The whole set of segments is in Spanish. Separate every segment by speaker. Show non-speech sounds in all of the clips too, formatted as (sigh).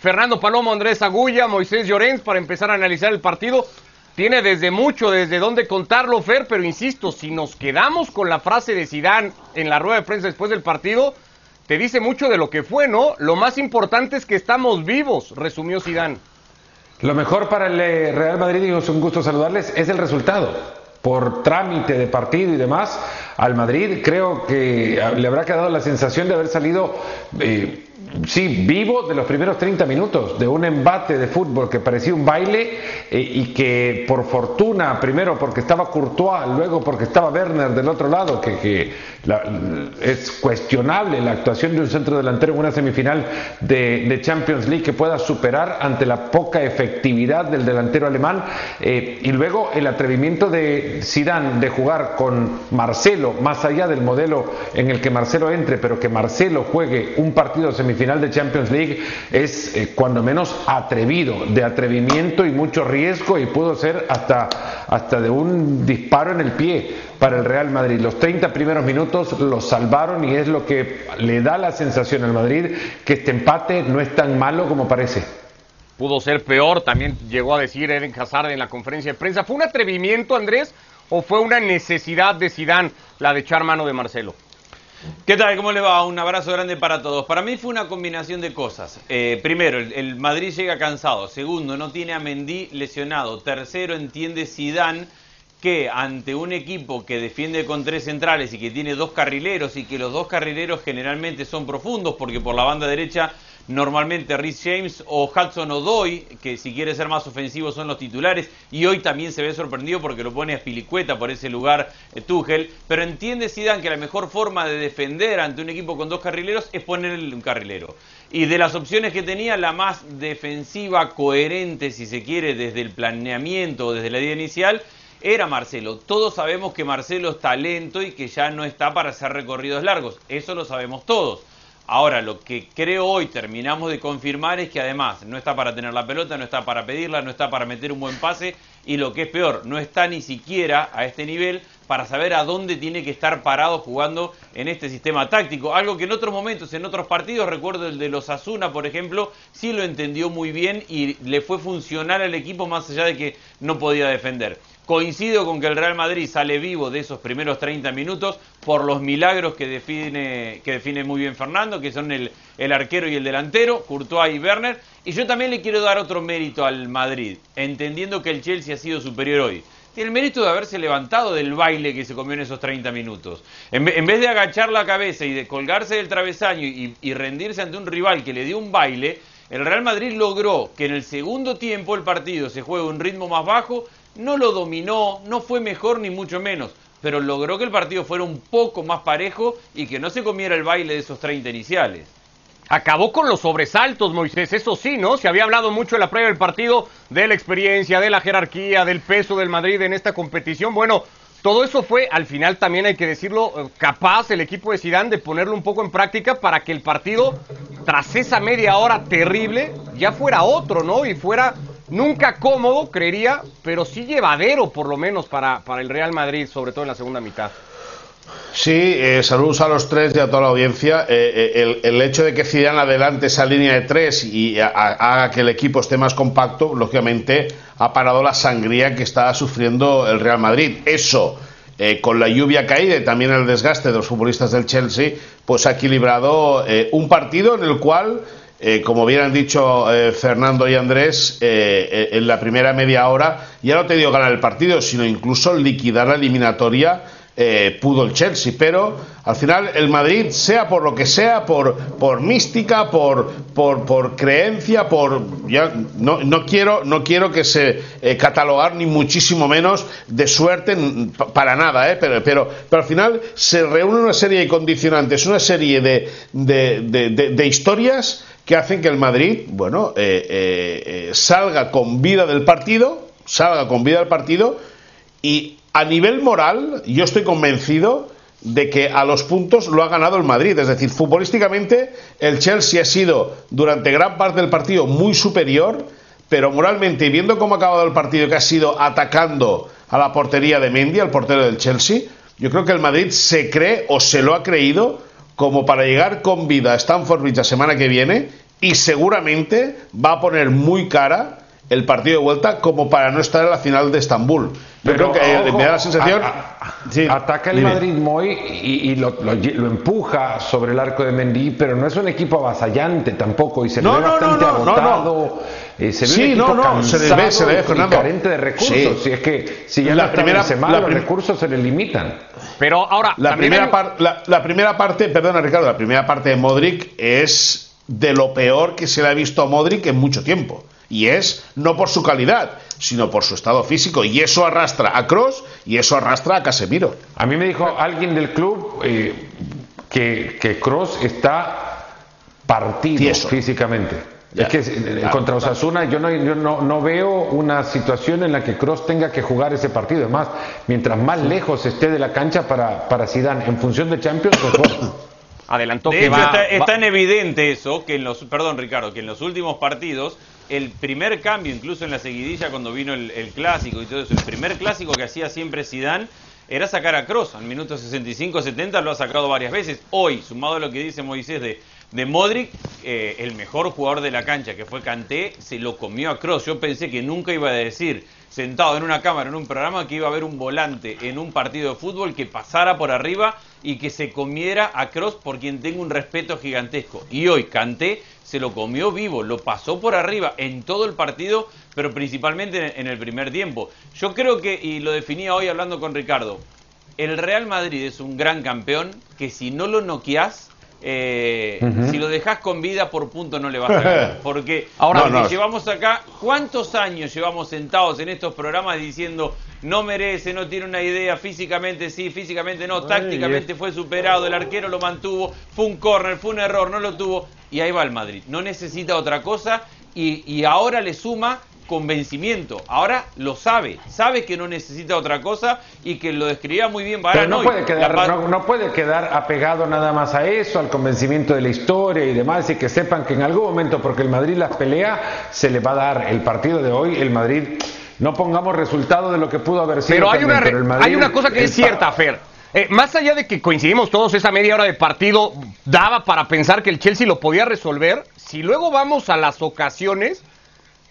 Speaker 1: Fernando Palomo, Andrés Agulla, Moisés Llorens para empezar a analizar el partido. Tiene desde mucho, desde dónde contarlo, Fer, pero insisto, si nos quedamos con la frase de Sidán en la rueda de prensa después del partido, te dice mucho de lo que fue, ¿no? Lo más importante es que estamos vivos, resumió Sidán.
Speaker 2: Lo mejor para el eh, Real Madrid, y es un gusto saludarles, es el resultado. Por trámite de partido y demás, al Madrid creo que le habrá quedado la sensación de haber salido eh, sí, vivo de los primeros 30 minutos, de un embate de fútbol que parecía un baile eh, y que por fortuna, primero porque estaba Courtois, luego porque estaba Werner del otro lado, que, es cuestionable la actuación de un centro delantero en una semifinal de, Champions League que pueda superar ante la poca efectividad del delantero alemán, eh, y luego el atrevimiento de Zidane de jugar con Marcelo, más allá del modelo en el que Marcelo entre, pero que Marcelo juegue un partido semifinal final de Champions League es eh, cuando menos atrevido, de atrevimiento y mucho riesgo y pudo ser hasta, hasta de un disparo en el pie para el Real Madrid. Los 30 primeros minutos los salvaron y es lo que le da la sensación al Madrid que este empate no es tan malo como parece.
Speaker 1: Pudo ser peor, también llegó a decir Eden Hazard en la conferencia de prensa. ¿Fue un atrevimiento, Andrés, o fue una necesidad de Sidán la de echar mano de Marcelo?
Speaker 3: ¿Qué tal? ¿Cómo le va? Un abrazo grande para todos. Para mí fue una combinación de cosas. Eh, primero, el, Madrid llega cansado. Segundo, no tiene a Mendy lesionado. Tercero, entiende Sidán que ante un equipo que defiende con tres centrales y que tiene dos carrileros y que los dos carrileros generalmente son profundos porque por la banda derecha normalmente Rhys James o Hudson O'Doy, que si quiere ser más ofensivo son los titulares, y hoy también se ve sorprendido porque lo pone a Spilicueta por ese lugar eh, pero entiende Zidane que la mejor forma de defender ante un equipo con dos carrileros es ponerle un carrilero. Y de las opciones que tenía, la más defensiva, coherente, si se quiere, desde el planeamiento o desde la idea inicial, era Marcelo. Todos sabemos que Marcelo es talento y que ya no está para hacer recorridos largos. Eso lo sabemos todos. Ahora, lo que creo hoy terminamos de confirmar es que además no está para tener la pelota, no está para pedirla, no está para meter un buen pase y lo que es peor, no está ni siquiera a este nivel para saber a dónde tiene que estar parado jugando en este sistema táctico. Algo que en otros momentos, en otros partidos, recuerdo el de los Asuna, por ejemplo, sí lo entendió muy bien y le fue funcional al equipo más allá de que no podía defender. Coincido con que el Real Madrid sale vivo de esos primeros 30 minutos por los milagros que define, que define muy bien Fernando, que son el, el arquero y el delantero, Courtois y Werner. Y yo también le quiero dar otro mérito al Madrid, entendiendo que el Chelsea ha sido superior hoy. Tiene el mérito de haberse levantado del baile que se comió en esos 30 minutos. En, vez de agachar la cabeza y de colgarse del travesaño y, y rendirse ante un rival que le dio un baile, el Real Madrid logró que en el segundo tiempo el partido se juegue a un ritmo más bajo no lo dominó, no fue mejor ni mucho menos, pero logró que el partido fuera un poco más parejo y que no se comiera el baile de esos 30 iniciales.
Speaker 1: Acabó con los sobresaltos, Moisés, eso sí, ¿no? Se había hablado mucho en la previa del partido de la experiencia, de la jerarquía, del peso del Madrid en esta competición. Bueno, todo eso fue, al final también hay que decirlo, eh, capaz el equipo de Zidane de ponerlo un poco en práctica para que el partido, tras esa media hora terrible, ya fuera otro, ¿no? Y fuera Nunca cómodo, creería, pero sí llevadero por lo menos para, para el Real Madrid, sobre todo en la segunda mitad.
Speaker 4: Sí, eh, saludos a los tres y a toda la audiencia. Eh, eh, el, hecho de que Zidane adelante esa línea de tres y haga que el equipo esté más compacto, lógicamente ha parado la sangría que está sufriendo el Real Madrid. Eso, con la lluvia caída y también el desgaste de los futbolistas del Chelsea, pues ha equilibrado un partido en el cual eh, como bien han dicho eh, Fernando y Andrés, eh, en la primera media hora, ya no te dio ganar el partido, sino incluso liquidar la eliminatoria, pudo el Chelsea. Pero al final el Madrid, sea por lo que sea, por, por mística, por, por, por creencia, por. Ya, no, no, quiero, no quiero que se catalogar, ni muchísimo menos de suerte, para nada, pero, pero, pero al final se reúne una serie de condicionantes, una serie de, de, de historias que hacen que el Madrid, bueno, eh, eh, eh, salga con vida del partido, salga con vida del partido y a nivel moral yo estoy convencido de que a los puntos lo ha ganado el Madrid. Es decir, futbolísticamente el Chelsea ha sido durante gran parte del partido muy superior, pero moralmente, viendo cómo ha acabado el partido, que ha sido atacando a la portería de Mendy, al portero del Chelsea, yo creo que el Madrid se cree o se lo ha creído como para llegar con vida a Stanford Bridge la semana que viene y seguramente va a poner muy cara el partido de vuelta como para no estar en la final de Estambul. Yo creo que eh, me da la sensación.
Speaker 2: ataca el Madrid muy y, lo, empuja sobre el arco de Mendy, pero no es un equipo avasallante tampoco y se
Speaker 4: no,
Speaker 2: ve bastante
Speaker 4: agotado.
Speaker 2: Eh, se ve sí, un equipo no, se le ve, se le ve, carente de recursos. Si es que si ya la primera semana los recursos se le limitan.
Speaker 1: Pero ahora
Speaker 4: la primera, la primera parte, perdona Ricardo, la primera parte de Modric es de lo peor que se le ha visto a Modric en mucho tiempo. Y es no por su calidad, sino por su estado físico. Y eso arrastra a Cross y eso arrastra a Casemiro.
Speaker 2: A mí me dijo alguien del club eh, que, que Cross está partido físicamente. es que eh, contra Osasuna yo, no, yo no, no, veo una situación en la que Cross tenga que jugar ese partido. Además, mientras más lejos esté de la cancha para, para Zidane, en función de Champions, mejor. (coughs)
Speaker 1: Adelantó
Speaker 3: que va, está, en evidente eso, que en los, perdón Ricardo, que en los últimos partidos el primer cambio, incluso en la seguidilla cuando vino el, clásico y todo eso, el primer clásico que hacía siempre Zidane era sacar a Cross. Al minuto 65-70 lo ha sacado varias veces. Hoy, sumado a lo que dice Moisés de, de Modric, eh, el mejor jugador de la cancha, que fue Kanté, se lo comió a Cross. Yo pensé que nunca iba a decir, sentado en una cámara, en un programa, que iba a haber un volante en un partido de fútbol que pasara por arriba y que se comiera a Cross por quien tengo un respeto gigantesco. Y hoy Kanté se lo comió vivo, lo pasó por arriba en todo el partido, pero principalmente en el primer tiempo. Yo creo que, y lo definía hoy hablando con Ricardo, el Real Madrid es un gran campeón que si no lo noqueás, eh, si lo dejas con vida por punto no le vas a ganar. (laughs) Porque ahora llevamos acá, ¿cuántos años llevamos sentados en estos programas diciendo no merece, no tiene una idea, físicamente sí, físicamente no, tácticamente fue superado, el arquero lo mantuvo, fue un córner, fue un error, no lo tuvo y ahí va el Madrid. No necesita otra cosa y, y ahora le suma convencimiento. Ahora lo sabe, sabe que no necesita otra cosa y que lo describía muy bien
Speaker 2: Pero no, puede quedar, no, puede quedar apegado nada más a eso, al convencimiento de la historia y demás, y que sepan que en algún momento, porque el Madrid las pelea, se le va a dar el partido de hoy, el Madrid. No pongamos resultado de lo que pudo haber sido.
Speaker 1: Pero hay, una, hay una cosa que es cierta, Fer. Eh, más allá de que coincidimos todos, esa media hora de partido daba para pensar que el Chelsea lo podía resolver. Si luego vamos a las ocasiones,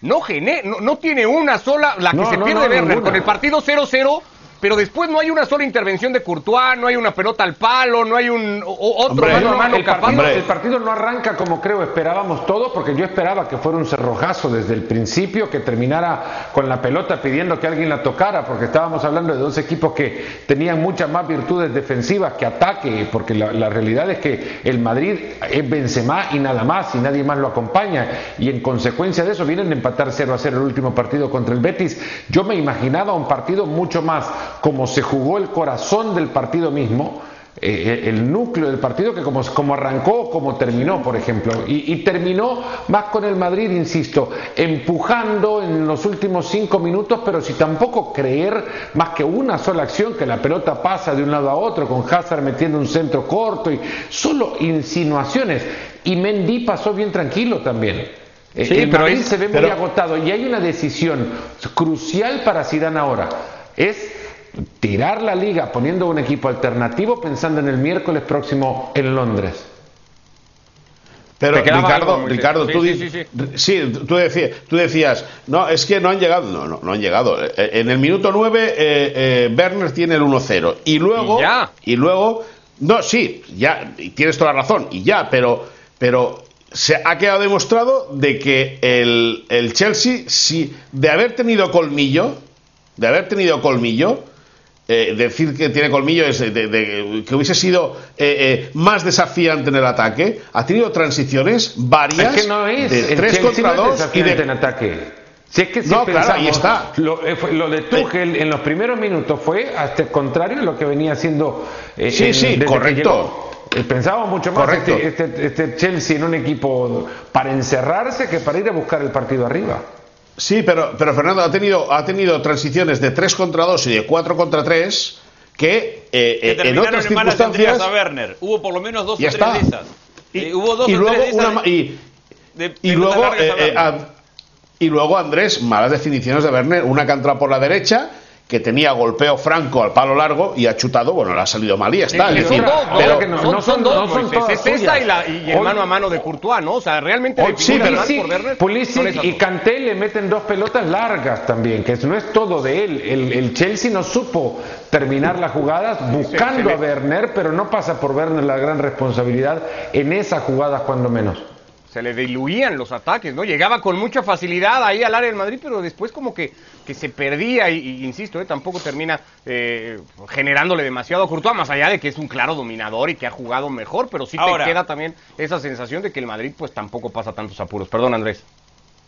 Speaker 1: no, no, no tiene una sola, la que se pierde Werner, con el partido 0-0 pero después no hay una sola intervención de Courtois, no hay una pelota al palo, no hay un otro
Speaker 2: mano mano el, partido, no arranca como creo esperábamos todos, porque yo esperaba que fuera un cerrojazo desde el principio, que terminara con la pelota pidiendo que alguien la tocara, porque estábamos hablando de dos equipos que tenían muchas más virtudes defensivas que ataque, porque la, realidad es que el Madrid es Benzema y nada más, y nadie más lo acompaña, y en consecuencia de eso vienen a empatar 0 a 0 el último partido contra el Betis. Yo me imaginaba un partido mucho más como se jugó el corazón del partido mismo, eh, el núcleo del partido, que como, como arrancó, como terminó, por ejemplo. Y, terminó más con el Madrid, insisto, empujando en los últimos cinco minutos, pero si tampoco creer más que una sola acción, que la pelota pasa de un lado a otro, con Hazard metiendo un centro corto, y solo insinuaciones. Y Mendy pasó bien tranquilo también. Eh, el pero Madrid se ve muy agotado y hay una decisión crucial para Zidane ahora. Es tirar la liga poniendo un equipo alternativo pensando en el miércoles próximo en Londres.
Speaker 4: Pero Ricardo, Ricardo, tú, sí, tú, decías, tú decías, no, es que no han llegado, no, no, no han llegado. Eh, en el minuto 9 eh, eh, Werner tiene el 1-0 y luego, ¿Y, luego, no, sí, ya, tienes toda la razón y ya, pero, pero se ha quedado demostrado de que el, el Chelsea, si de haber tenido colmillo, de haber tenido colmillo, eh, decir que tiene colmillo es de, que hubiese sido eh, eh, más desafiante en el ataque. Ha tenido transiciones varias
Speaker 2: es que no es, de 3 contra 2 y de en ataque. Si es que si
Speaker 4: no, claro, ahí está.
Speaker 2: Lo, lo de Tuchel en los primeros minutos fue hasta el contrario de lo que venía haciendo.
Speaker 4: sí, sí, correcto.
Speaker 2: Pensábamos mucho más este, este, este Chelsea en un equipo para encerrarse que para ir a buscar el partido arriba.
Speaker 4: Sí, pero, pero Fernando ha tenido, ha tenido transiciones de 3 contra 2 y de 4 contra 3 que,
Speaker 3: eh, en otras circunstancias. A Werner. Hubo por lo menos dos o tres de esas.
Speaker 4: Y, eh, hubo dos y o luego tres de esas y, y, luego, eh, eh y luego Andrés, malas definiciones de Werner, una que entra por la derecha que tenía golpeo franco al palo largo y ha chutado, bueno, le ha salido mal y está.
Speaker 1: Sí,
Speaker 4: es
Speaker 1: son
Speaker 4: decir,
Speaker 1: dos,
Speaker 4: pero-
Speaker 1: no,
Speaker 2: no-
Speaker 1: son,
Speaker 2: no
Speaker 1: son
Speaker 2: son-
Speaker 1: dos,
Speaker 2: no son todas
Speaker 1: es esa y, la, y el
Speaker 2: Hoy-
Speaker 1: mano a mano de Courtois, ¿no? O sea, realmente
Speaker 4: Hoy- sí,
Speaker 2: Pulisic,
Speaker 1: por Werner,
Speaker 2: Pulisic y
Speaker 1: dos.
Speaker 2: Kanté le meten dos pelotas largas también, que no es todo de él. El, el Chelsea no supo terminar las jugadas buscando a Werner, pero no pasa por Werner la gran responsabilidad en esas jugadas cuando menos.
Speaker 1: Se le diluían los ataques, ¿no? Llegaba con mucha facilidad ahí al área del Madrid, pero después como que, que se perdía y, y insisto, ¿eh? tampoco termina eh, generándole demasiado a Courtois, más allá de que es un claro dominador y que ha jugado mejor, pero sí
Speaker 3: Ahora-
Speaker 1: te queda también esa sensación de que el Madrid pues tampoco pasa tantos apuros. Perdón, Andrés.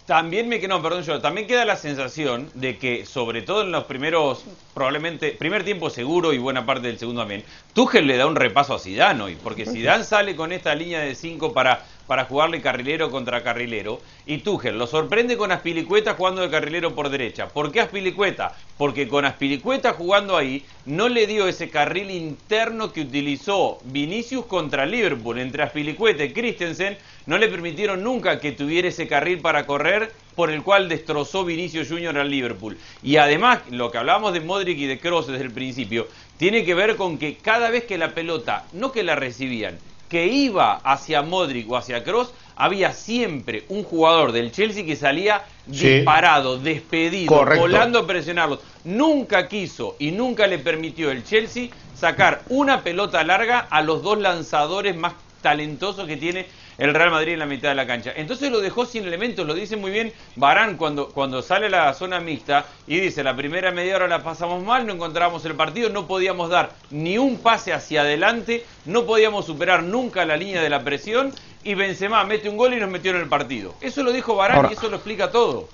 Speaker 3: También me no, perdón yo, también queda la sensación de que sobre todo en los primeros probablemente primer tiempo seguro y buena parte del segundo también, Tuchel le da un repaso a Zidane hoy, porque Zidane sale con esta línea de 5 para para jugarle carrilero contra carrilero y Tuchel lo sorprende con Aspilicueta jugando de carrilero por derecha. ¿Por qué Aspilicueta? Porque con Aspilicueta jugando ahí no le dio ese carril interno que utilizó Vinicius contra Liverpool entre Aspilicueta y Christensen no le permitieron nunca que tuviera ese carril para correr por el cual destrozó Vinicius Junior al Liverpool. Y además, lo que hablábamos de Modric y de Kroos desde el principio, tiene que ver con que cada vez que la pelota, no que la recibían, que iba hacia Modric o hacia Kroos, había siempre un jugador del Chelsea que salía
Speaker 4: Sí.
Speaker 3: disparado, despedido,
Speaker 4: Correcto.
Speaker 3: volando a presionarlos. Nunca quiso y nunca le permitió el Chelsea sacar una pelota larga a los dos lanzadores más talentosos que tiene el Real Madrid en la mitad de la cancha. Entonces lo dejó sin elementos, lo dice muy bien Barán cuando, cuando sale a la zona mixta y dice, la primera media hora la pasamos mal, no encontrábamos el partido, no podíamos dar ni un pase hacia adelante, no podíamos superar nunca la línea de la presión y Benzema mete un gol y nos metió en el partido. Eso lo dijo Barán
Speaker 1: Ahora-
Speaker 3: y eso lo explica todo.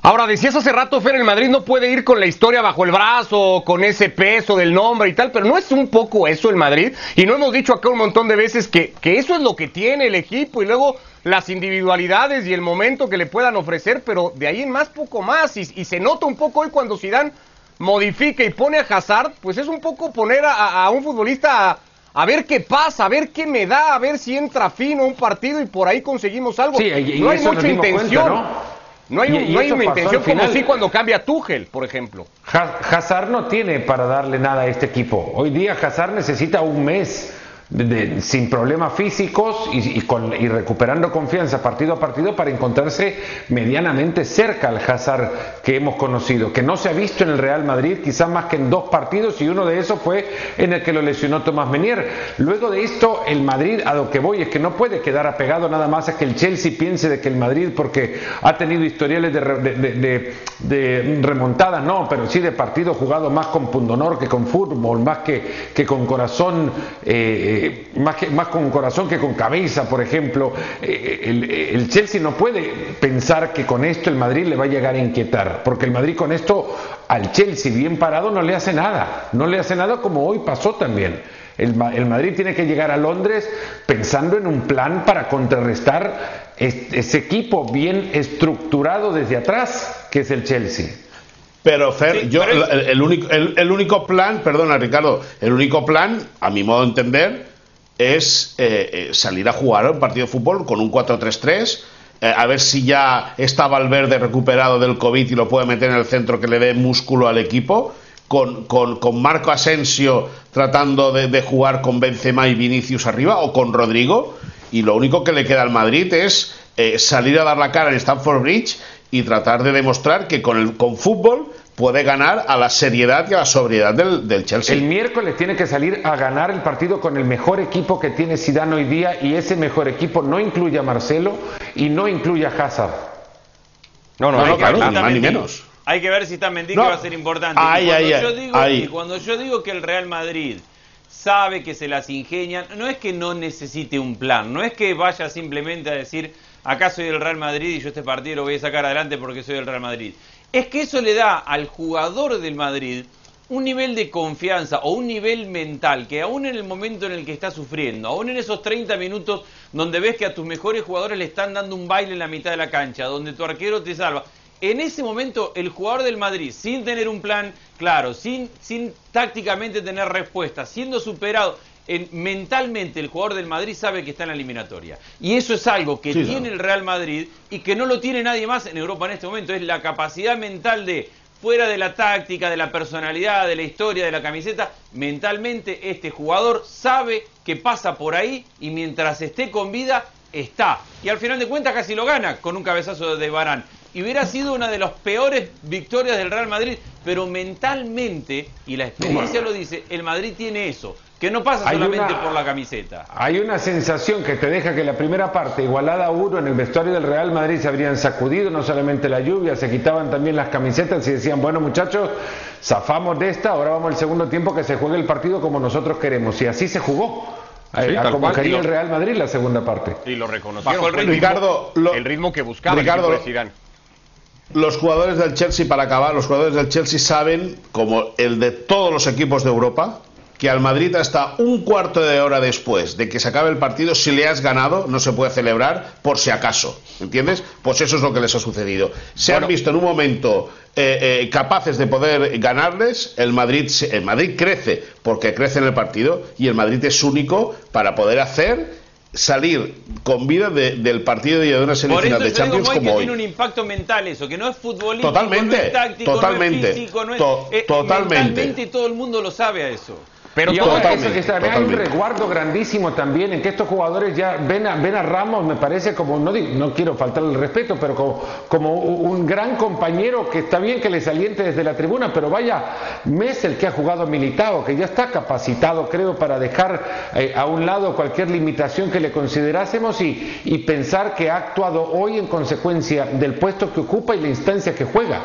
Speaker 1: Ahora, decías hace rato, Fer, el Madrid no puede ir con la historia bajo el brazo, con ese peso del nombre y tal, pero no es un poco eso el Madrid. Y no hemos dicho acá un montón de veces que, que eso es lo que tiene el equipo y luego las individualidades y el momento que le puedan ofrecer, pero de ahí en más poco más. Y, y se nota un poco hoy cuando Zidane modifica y pone a Hazard, pues es un poco poner a, un futbolista a, a ver qué pasa, a ver qué me da, a ver si entra fino un partido y por ahí conseguimos algo.
Speaker 2: Sí, y- y
Speaker 1: no hay mucha
Speaker 2: cuenta,
Speaker 1: intención.
Speaker 2: ¿no?
Speaker 1: No hay,
Speaker 2: Y-
Speaker 1: un-
Speaker 2: y
Speaker 1: no hay una intención como sí cuando cambia Tuchel, por ejemplo.
Speaker 2: Ha- Hazard no tiene para darle nada a este equipo. Hoy día Hazard necesita un mes sin problemas físicos y, con- y recuperando confianza partido a partido para encontrarse medianamente cerca al Hazard que hemos conocido, que no se ha visto en el Real Madrid, quizás más que en dos partidos y uno de esos fue en el que lo lesionó Tomás Menier. Luego de esto, el Madrid, a lo que voy, es que no puede quedar apegado nada más a que el Chelsea piense de que el Madrid, porque ha tenido historiales de, de- de- no, pero sí de partidos jugados más con pundonor que con fútbol, más que, con corazón, eh, eh, más, que, más con corazón que con cabeza, por ejemplo. Eh, el, el Chelsea no puede pensar que con esto el Madrid le va a llegar a inquietar, porque el Madrid con esto al Chelsea bien parado no le hace nada, no le hace nada como hoy pasó también. El, el Madrid tiene que llegar a Londres pensando en un plan para contrarrestar es- ese equipo bien estructurado desde atrás, que es el Chelsea.
Speaker 4: Pero Fer,
Speaker 3: Sí,
Speaker 4: yo
Speaker 3: pero es-
Speaker 4: el, el único, el, el único plan, perdona Ricardo, el único plan, a mi modo de entender, es eh, eh, salir a jugar un partido de fútbol con un 4-3-3, eh, a ver si ya está Valverde recuperado del COVID y lo puede meter en el centro que le dé músculo al equipo, con, con- con Marco Asensio tratando de, jugar con Benzema y Vinicius arriba, o con Rodrigo, y lo único que le queda al Madrid es salir a dar la cara en Stamford Bridge y tratar de demostrar que con el con fútbol puede ganar a la seriedad y a la sobriedad del, del Chelsea.
Speaker 2: El miércoles tiene que salir a ganar el partido con el mejor equipo que tiene Zidane hoy día y ese mejor equipo no incluye a Marcelo y no incluye a Hazard.
Speaker 1: No,
Speaker 4: No,
Speaker 3: Hay
Speaker 4: no,
Speaker 3: que
Speaker 4: claro,
Speaker 3: ver si
Speaker 4: ni más ni menos.
Speaker 3: Hay que ver si está Mendy
Speaker 4: No.
Speaker 3: que va a ser importante.
Speaker 4: Ay,
Speaker 3: y, cuando
Speaker 4: ay,
Speaker 3: yo
Speaker 4: ay,
Speaker 3: digo,
Speaker 4: ay.
Speaker 3: y cuando yo digo que el Real Madrid sabe que se las ingenian, no es que no necesite un plan, no es que vaya simplemente a decir, acá soy el Real Madrid y yo este partido lo voy a sacar adelante porque soy el Real Madrid. Es que eso le da al jugador del Madrid un nivel de confianza o un nivel mental que aún en el momento en el que está sufriendo, aún en esos 30 minutos donde ves que a tus mejores jugadores le están dando un baile en la mitad de la cancha, donde tu arquero te salva, en ese momento el jugador del Madrid, sin tener un plan claro, sin, sin tácticamente tener respuesta, siendo superado, en- mentalmente el jugador del Madrid sabe que está en la eliminatoria. Y eso es algo que
Speaker 4: Sí,
Speaker 3: tiene el Real Madrid y que no lo tiene nadie más en Europa en este momento. Es la capacidad mental de fuera de la táctica, de la personalidad, de la historia, de la camiseta, mentalmente este jugador sabe que pasa por ahí y mientras esté con vida, está. Y al final de cuentas casi lo gana con un cabezazo de Barán. Y hubiera sido una de las peores victorias del Real Madrid, pero mentalmente, y la experiencia lo dice, el Madrid tiene eso que no pasa solamente por la camiseta.
Speaker 2: Hay una sensación que te deja que la primera parte, igualada a uno en el vestuario del Real Madrid, se habrían sacudido no solamente la lluvia, se quitaban también las camisetas y decían, bueno muchachos, zafamos de esta, ahora vamos al segundo tiempo que se juegue el partido como nosotros queremos. Y así se jugó. Eh, como quería el Real Madrid la segunda parte.
Speaker 1: Y lo reconocieron. el ritmo, Ricardo, el ritmo que buscaba Ricardo, el
Speaker 4: los jugadores del Chelsea, para acabar, los jugadores del Chelsea saben, como el de todos los equipos de Europa, que al Madrid hasta un cuarto de hora después de que se acabe el partido, si le has ganado, no se puede celebrar por si acaso. ¿Entiendes? Pues eso es lo que les ha sucedido. Se han visto en un momento eh, eh, capaces de poder ganarles, el Madrid, el Madrid crece porque crece en el partido y el Madrid es único para poder hacer salir con vida del partido de una semifinal de Champions como hoy.
Speaker 3: tiene un impacto mental eso, que no es futbolístico,
Speaker 4: totalmente,
Speaker 3: no es táctico,
Speaker 4: totalmente,
Speaker 3: no es físico, no es, eh, totalmente. todo el mundo lo sabe a eso.
Speaker 2: Pero todo eso que hay un resguardo grandísimo también en que estos jugadores ya ven a, ven a Ramos, me parece como, no, no quiero faltarle el respeto, pero como, como, un gran compañero que está bien que les aliente desde la tribuna, pero vaya, Mes el que ha jugado militado, que ya está capacitado, creo, para dejar eh, a un lado cualquier limitación que le considerásemos y, y pensar que ha actuado hoy en consecuencia del puesto que ocupa y la instancia que juega.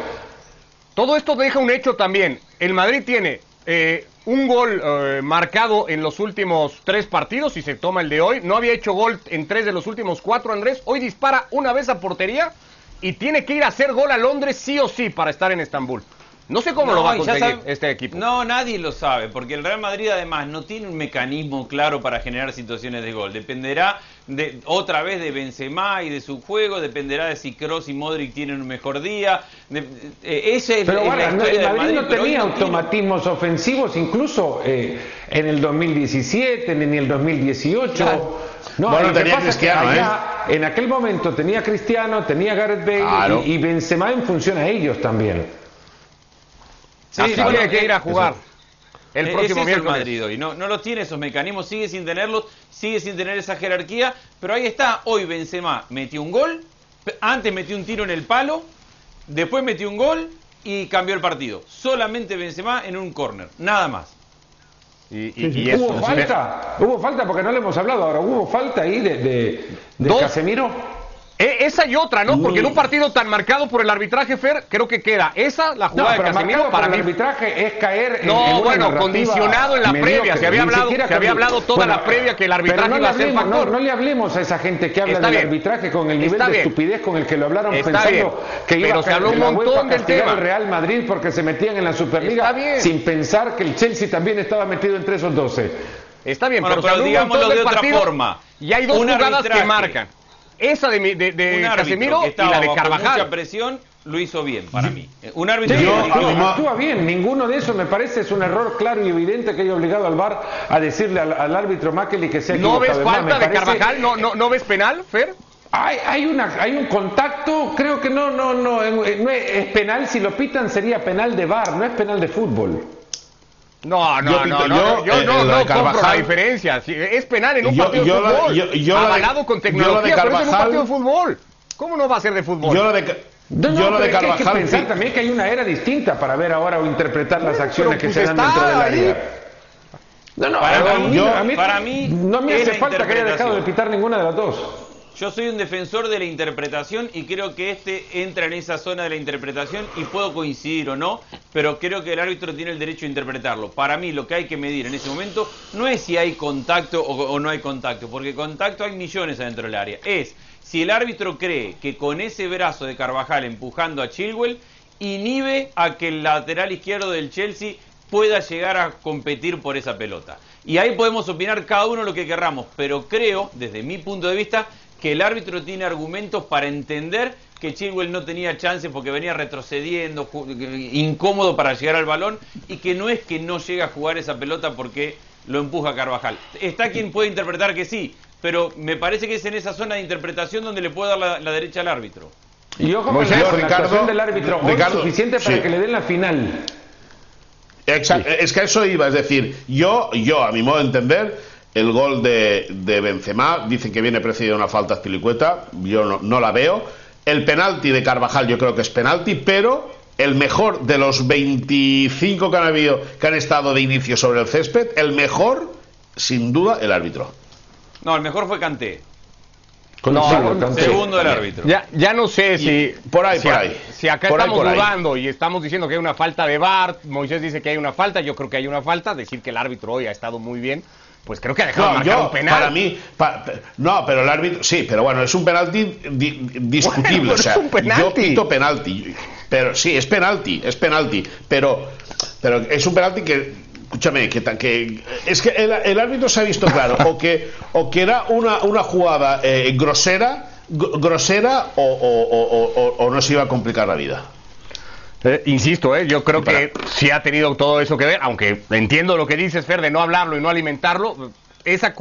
Speaker 1: Todo esto deja un hecho también. El Madrid tiene eh, un gol eh, marcado en los últimos tres partidos, y se toma el de hoy. No había hecho gol en tres de los últimos cuatro, Andrés. Hoy dispara una vez a portería y tiene que ir a hacer gol a Londres sí o sí para estar en Estambul. No sé cómo lo va a conseguir este equipo.
Speaker 3: No, nadie lo sabe, porque el Real Madrid además no tiene un mecanismo claro para generar situaciones de gol. Dependerá de, otra vez de Benzema y de su juego, dependerá de si Kroos y Modric tienen un mejor día.
Speaker 2: Eh, ese es, pero el Madrid, no tenía automatismos ofensivos, incluso eh, en el 2017, ni en el 2018. No, bueno, tenía Cristiano, ¿eh? En aquel momento tenía Cristiano, tenía Gareth Bale y, y Benzema en función a ellos también.
Speaker 1: Sí, Así tiene que ir a jugar.
Speaker 3: El próximo es el Madrid hoy. No, no lo tiene esos mecanismos, sigue sin tenerlos, sigue sin tener esa jerarquía, pero ahí está. Hoy Benzema metió un gol, antes metió un tiro en el palo, después metió un gol y cambió el partido. Solamente Benzema en un córner, nada más.
Speaker 2: Y, ¿Hubo falta? Hubo falta porque no le hemos hablado ahora. ¿Hubo falta ahí de, de Casemiro?
Speaker 1: E, esa y otra, ¿no? Porque en un partido tan marcado por el arbitraje, Fer, creo que queda esa, la jugada de Casemiro
Speaker 2: para mí. El arbitraje es caer
Speaker 1: en, No, bueno, condicionado en la previa. Se había hablado, se había hablado toda la previa que el arbitraje no iba a ser factor.
Speaker 2: No, le hablemos a esa gente que habla del arbitraje con el nivel de estupidez con el que lo hablaron pensando que iba
Speaker 1: a se habló un montón del tema.
Speaker 2: el Real Madrid porque se metían en la Superliga sin pensar que el Chelsea también estaba metido entre esos 12.
Speaker 1: Está bien, pero, pero digámoslo de otra forma. Y hay dos jugadas que marcan. Esa de, de, de Casemiro y la de Carvajal.
Speaker 3: mucha presión lo hizo bien para mí. Un árbitro
Speaker 2: actúa bien. Ninguno de eso me parece es un error claro y evidente que haya obligado al VAR a decirle al, árbitro Makeli que se ha
Speaker 1: ¿No ves falta de Carvajal? ¿No, no, ¿No ves penal, Fer?
Speaker 2: Hay, hay, una, hay un contacto, creo que no, no, no, no es, es penal, si lo pitan sería penal de VAR, no es penal de fútbol.
Speaker 1: No, no, no, no, yo, no, no compro la diferencia. Es penal en un partido de fútbol. Yo, yo, avalado con tecnología, pero es en un partido de fútbol. ¿Cómo no va a ser de fútbol?
Speaker 2: Yo lo de, yo lo de Carvajal. Hay que pensar también que hay una era distinta para ver ahora o interpretar las acciones que pues se dan dentro del área. No, no, para, mí, a mí, para mí no me hace falta que haya dejado de pitar ninguna de las dos.
Speaker 3: Yo soy un defensor de la interpretación y creo que este entra en esa zona de la interpretación y puedo coincidir o no, pero creo que el árbitro tiene el derecho de interpretarlo. Para mí lo que hay que medir en ese momento no es si hay contacto o, no hay contacto, porque contacto hay millones adentro del área. Es si el árbitro cree que con ese brazo de Carvajal empujando a Chilwell inhibe a que el lateral izquierdo del Chelsea pueda llegar a competir por esa pelota. Y ahí podemos opinar cada uno lo que querramos, pero creo, desde mi punto de vista, que el árbitro tiene argumentos para entender que Chilwell no tenía chance porque venía retrocediendo, incómodo para llegar al balón y que no es que no llega a jugar esa pelota porque lo empuja Carvajal. Está quien puede interpretar que sí, pero me parece que es en esa zona de interpretación donde le puede dar la, derecha al árbitro.
Speaker 2: Y ojo con la, Ricardo, del árbitro, Ricardo, suficiente para que le den la final.
Speaker 4: Exacto, es que a eso iba, es decir, yo, yo a mi modo de entender, el gol de, de Benzema, dicen que viene precedido de una falta pilicueta, yo no, no la veo. El penalti de Carvajal yo creo que es penalti, pero el mejor de los 25 que han habido, que han estado de inicio sobre el césped, el mejor, sin duda, el árbitro.
Speaker 3: No, el mejor fue Canté.
Speaker 1: No, segundo del árbitro. Ya, ya no sé si.
Speaker 4: por ahí, por ahí.
Speaker 1: Si acá estamos dudando y estamos diciendo que hay una falta de VAR, Moisés dice que hay una falta, yo creo que hay una falta. Decir que el árbitro hoy ha estado muy bien, pues creo que ha dejado marcar un penal.
Speaker 4: Para mí, no, pero el árbitro, sí, pero bueno, es un penalti discutible. o sea, yo pito penalti. Pero sí, es penalti, es penalti. Pero, pero es un penalti que escúchame, que, que es que el, árbitro se ha visto claro, o que, o que era una, una jugada eh, grosera, grosera o, o, no se iba a complicar la vida.
Speaker 1: Eh, insisto, eh, yo creo que sí ha tenido todo eso que ver, aunque entiendo lo que dices, Fer, de no hablarlo y no alimentarlo. Esa,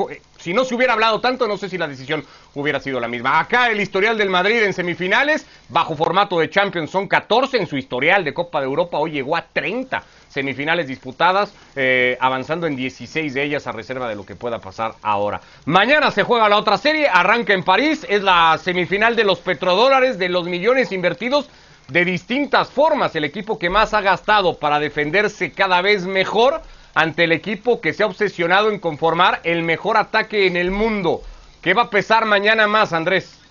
Speaker 1: si no se hubiera hablado tanto, no sé si la decisión hubiera sido la misma. Acá el historial del Madrid en semifinales, bajo formato de Champions, son 14 en su historial de Copa de Europa, hoy llegó a 30 semifinales disputadas, eh, avanzando en 16 de ellas a reserva de lo que pueda pasar ahora. Mañana se juega la otra serie, arranca en París, es la semifinal de los petrodólares, de los millones invertidos de distintas formas. El equipo que más ha gastado para defenderse cada vez mejor ante el equipo que se ha obsesionado en conformar el mejor ataque en el mundo. ¿Qué va a pesar mañana más, Andrés?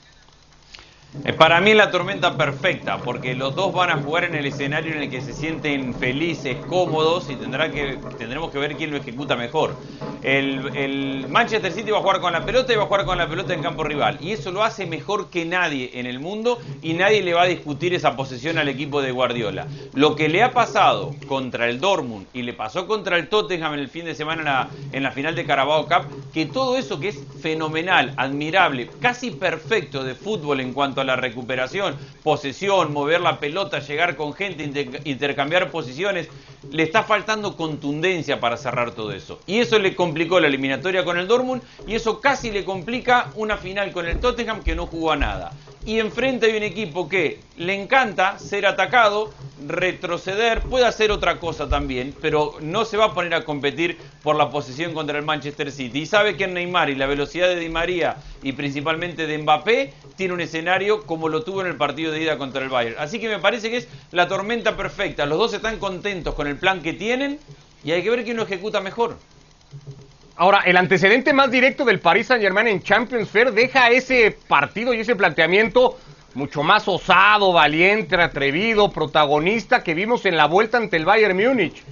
Speaker 3: Para mí la tormenta perfecta, porque los dos van a jugar en el escenario en el que se sienten felices, cómodos y tendrá que, tendremos que ver quién lo ejecuta mejor. El, Manchester City va a jugar con la pelota y va a jugar con la pelota en campo rival. Y eso lo hace mejor que nadie en el mundo y nadie le va a discutir esa posesión al equipo de Guardiola. Lo que le ha pasado contra el Dortmund y le pasó contra el Tottenham en el fin de semana en la, en la final de Carabao Cup, que todo eso que es fenomenal, admirable, casi perfecto de fútbol en cuanto la recuperación, posesión, mover la pelota, llegar con gente, intercambiar posiciones, le está faltando contundencia para cerrar todo eso. Y eso le complicó la eliminatoria con el Dortmund y eso casi le complica una final con el Tottenham que no jugó a nada y enfrente hay un equipo que le encanta ser atacado, retroceder, puede hacer otra cosa también, pero no se va a poner a competir por la posición contra el Manchester City. Y sabe que en Neymar y la velocidad de Di María y principalmente de Mbappé tiene un escenario como lo tuvo en el partido de ida contra el Bayern. Así que me parece que es la tormenta perfecta. Los dos están contentos con el plan que tienen y hay que ver quién lo ejecuta mejor.
Speaker 1: Ahora, el antecedente más directo del Paris Saint-Germain en Champions Fair deja ese partido y ese planteamiento mucho más osado, valiente, atrevido, protagonista que vimos en la vuelta ante el Bayern Múnich.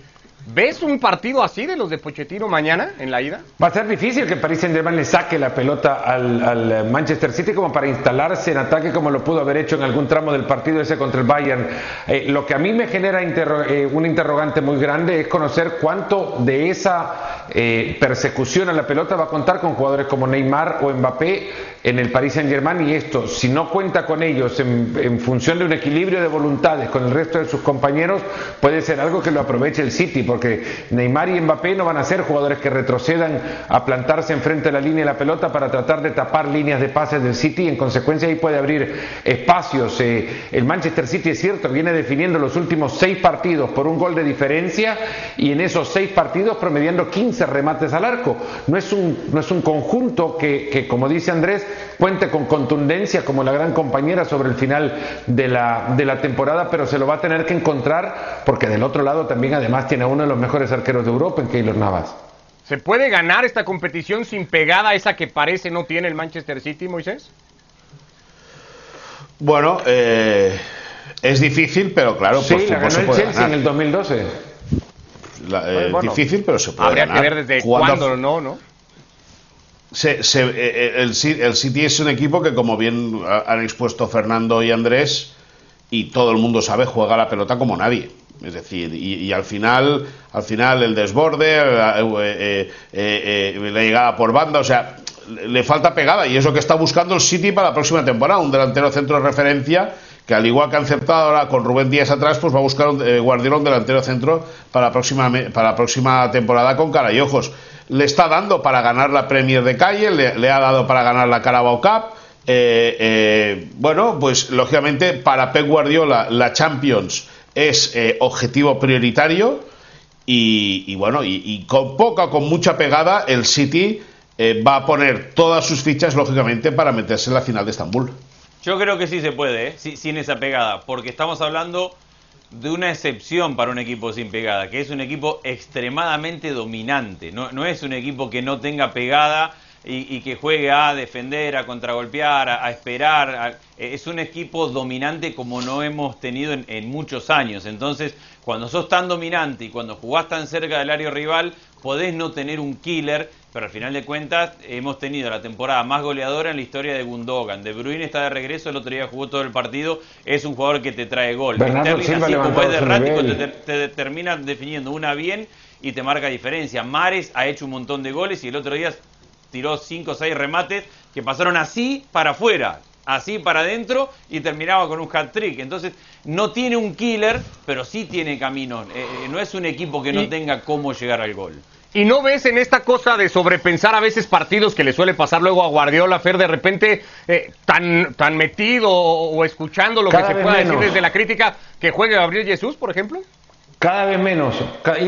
Speaker 1: ¿Ves un partido así de los de Pochettino mañana en la ida?
Speaker 2: Va a ser difícil que Paris Saint-Germain le saque la pelota al, eh, Manchester City como para instalarse en ataque como lo pudo haber hecho en algún tramo del partido ese contra el Bayern. Eh, lo que a mí me genera eh, un interrogante muy grande es conocer cuánto de esa persecución a la pelota va a contar con jugadores como Neymar o Mbappé en el Paris Saint-Germain y esto, si no cuenta con ellos en, en función de un equilibrio de voluntades con el resto de sus compañeros, puede ser algo que lo aproveche el City porque Neymar y Mbappé no van a ser jugadores que retrocedan a plantarse enfrente de la línea de la pelota para tratar de tapar líneas de pases del City en consecuencia ahí puede abrir espacios. Eh, el Manchester City es cierto, viene definiendo los últimos seis partidos por un gol de diferencia y en esos seis partidos promediando 15 remates al arco. No es un, no es un conjunto que, como dice Andrés, cuente con contundencia como la gran compañera sobre el final de la, de la temporada, pero se lo va a tener que encontrar porque del otro lado también además tiene uno de los mejores arqueros de Europa en Keylor Navas.
Speaker 1: ¿Se puede ganar esta competición sin pegada esa que parece no tiene el Manchester City, Moisés?
Speaker 4: Bueno, eh, es difícil, pero claro,
Speaker 2: sí, la ganó el Chelsea en el 2012.
Speaker 4: Eh, es difícil, pero se puede
Speaker 1: Habría que ver desde cuándo no, ¿no?
Speaker 4: Eh, el, el, City es un equipo que, como bien han expuesto Fernando y Andrés, y todo el mundo sabe, juega la pelota como nadie. Es decir, y, al final, al final el desborde, eh, eh, eh, la llegada por banda, o sea, le falta pegada y es lo que está buscando el City para la próxima temporada, un delantero centro de referencia que al igual que han aceptado ahora con Rubén Díaz atrás, pues va a buscar un Guardiola un delantero centro para la próxima para la próxima temporada con cara y ojos. Le está dando para ganar la Premier de calle, le, ha dado para ganar la Carabao Cup Eh, eh, bueno, pues lógicamente para Pep Guardiola la Champions es eh, objetivo prioritario y, bueno, y, con poca o con mucha pegada el City va a poner todas sus fichas lógicamente para meterse en la final de Estambul.
Speaker 3: Yo creo que sí se puede, sin esa pegada, porque estamos hablando de una excepción para un equipo sin pegada, que es un equipo extremadamente dominante, no, es un equipo que no tenga pegada y, que juegue a defender, a contragolpear, a, esperar. es un equipo dominante como no hemos tenido en, muchos años. Entonces, cuando sos tan dominante y cuando jugás tan cerca del área rival, podés no tener un killer, pero al final de cuentas hemos tenido la temporada más goleadora en la historia de Gundogan. De Bruyne está de regreso, el otro día jugó todo el partido, es un jugador que te trae gol.
Speaker 2: Bernardo Silva así como es
Speaker 3: de te, te, termina definiendo una bien y te marca diferencia. Mares ha hecho un montón de goles y el otro día tiró 5 o 6 remates que pasaron así para afuera, así para adentro y terminaba con un hat-trick. Entonces, no tiene un killer, pero sí tiene camino. Eh, eh, no es un equipo que no tenga cómo llegar al gol.
Speaker 1: Y no ves en esta cosa de sobrepensar a veces partidos que le suele pasar luego a Guardiola, Fer, de repente eh, tan, tan metido o, escuchando lo que se pueda decir desde la crítica, que juegue Gabriel Jesús, por ejemplo?
Speaker 2: Cada vez menos.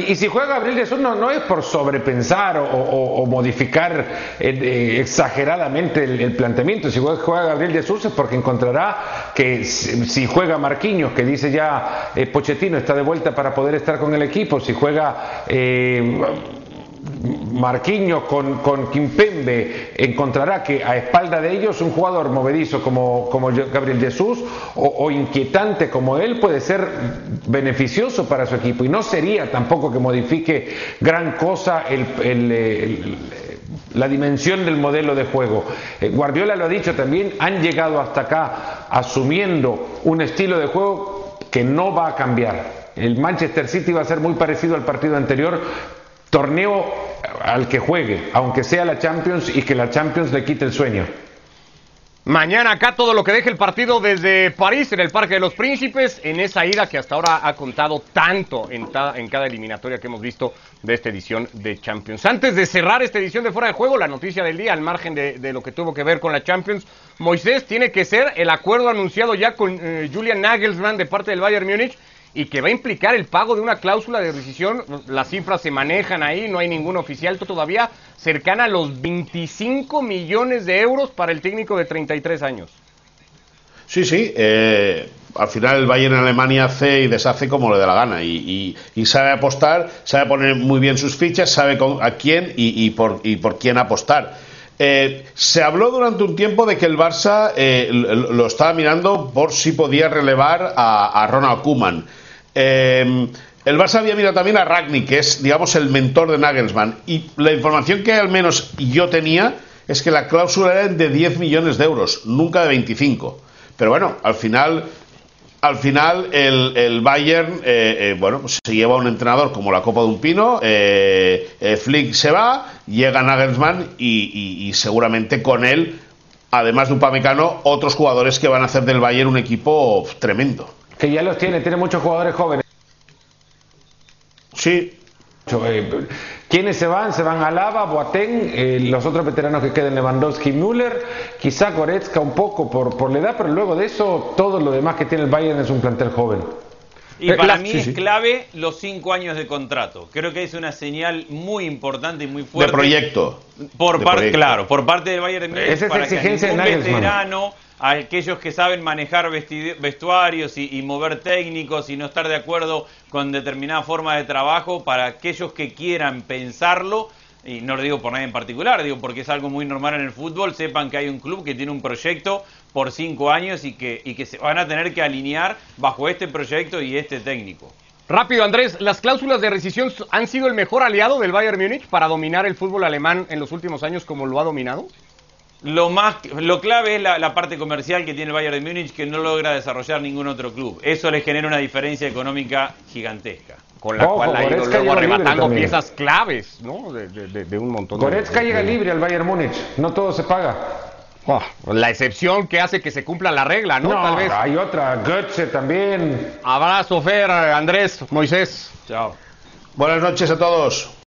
Speaker 2: Y, si juega Gabriel Jesús no, no es por sobrepensar o, modificar eh, exageradamente el, planteamiento. Si juega, Gabriel Jesús es porque encontrará que si, juega Marquinhos, que dice ya eh, Pochettino está de vuelta para poder estar con el equipo, si juega... Eh, Marquinhos con, con encontrará que a espalda de ellos un jugador movedizo como, como Gabriel Jesús o, inquietante como él puede ser beneficioso para su equipo y no sería tampoco que modifique gran cosa la dimensión del modelo de juego. Eh, Guardiola lo ha dicho también, han llegado hasta acá asumiendo un estilo de juego que no va a cambiar. El Manchester City va a ser muy parecido al partido anterior, torneo al que juegue, aunque sea la Champions y que la Champions le quite el sueño.
Speaker 1: Mañana acá todo lo que deje el partido desde París, en el Parque de los Príncipes, en esa ida que hasta ahora ha contado tanto en, cada eliminatoria que hemos visto de esta edición de Champions. Antes de cerrar esta edición de Fuera de Juego, la noticia del día, al margen de, lo que tuvo que ver con la Champions, Moisés tiene que ser el acuerdo anunciado ya con eh, Julian Nagelsmann de parte del Bayern Múnich y que va a implicar el pago de una cláusula de rescisión. Las cifras se manejan ahí, no hay ningún oficial todavía, cercana a los 25 millones de euros para el técnico de 33 años.
Speaker 4: Sí, sí. Eh, al final el Bayern en Alemania hace y deshace como le da la gana y, sabe apostar, sabe poner muy bien sus fichas, sabe a quién y, por, y por quién apostar. Eh, se habló durante un tiempo de que el Barça eh, lo estaba mirando por si podía relevar a, Ronald Koeman. Eh, el Barça había mirado también a Ragni, que es, digamos, el mentor de Nagelsmann. Y la información que al menos yo tenía es que la cláusula era de 10 millones de euros, nunca de 25. Pero bueno, al final, al final el, Bayern, eh, eh, bueno, pues se lleva a un entrenador como la copa de un pino, Flick se va, llega Nagelsmann y, y seguramente con él, además de un Upamecano, otros jugadores que van a hacer del Bayern un equipo tremendo.
Speaker 2: Que ya los tiene, tiene muchos jugadores jóvenes.
Speaker 4: Sí.
Speaker 2: ¿Quiénes se van? Se van a Lava, Boateng, eh, los otros veteranos que queden, Lewandowski, Müller, quizá Goretzka un poco por, por la edad, pero luego de eso, todo lo demás que tiene el Bayern es un plantel joven.
Speaker 3: Y eh, para mí es clave los cinco años de contrato. Creo que es una señal muy importante y muy fuerte.
Speaker 4: De proyecto.
Speaker 3: Por parte, claro, por parte del Bayern
Speaker 2: de Esa es para exigencia que
Speaker 3: veterano a aquellos que saben manejar vestuarios y, mover técnicos y no estar de acuerdo con determinada forma de trabajo, para aquellos que quieran pensarlo, y no lo digo por nadie en particular, digo porque es algo muy normal en el fútbol, sepan que hay un club que tiene un proyecto por cinco años y que, y que se van a tener que alinear bajo este proyecto y este técnico.
Speaker 1: Rápido, Andrés, ¿las cláusulas de rescisión han sido el mejor aliado del Bayern Múnich para dominar el fútbol alemán en los últimos años como lo ha dominado?
Speaker 3: Lo, más, lo clave es la, parte comercial que tiene el Bayern de Múnich que no logra desarrollar ningún otro club. Eso les genera una diferencia económica gigantesca.
Speaker 1: Con la cual ha ido luego arrebatando piezas claves ¿no? de, un montón
Speaker 2: Goretzka llega libre al Bayern Múnich, no todo se paga.
Speaker 1: la excepción que hace que se cumpla la regla, ¿no?
Speaker 2: Tal vez. Hay otra, Götze también.
Speaker 1: Abrazo, Fer, Andrés, Moisés.
Speaker 3: Chao.
Speaker 4: Buenas noches a todos.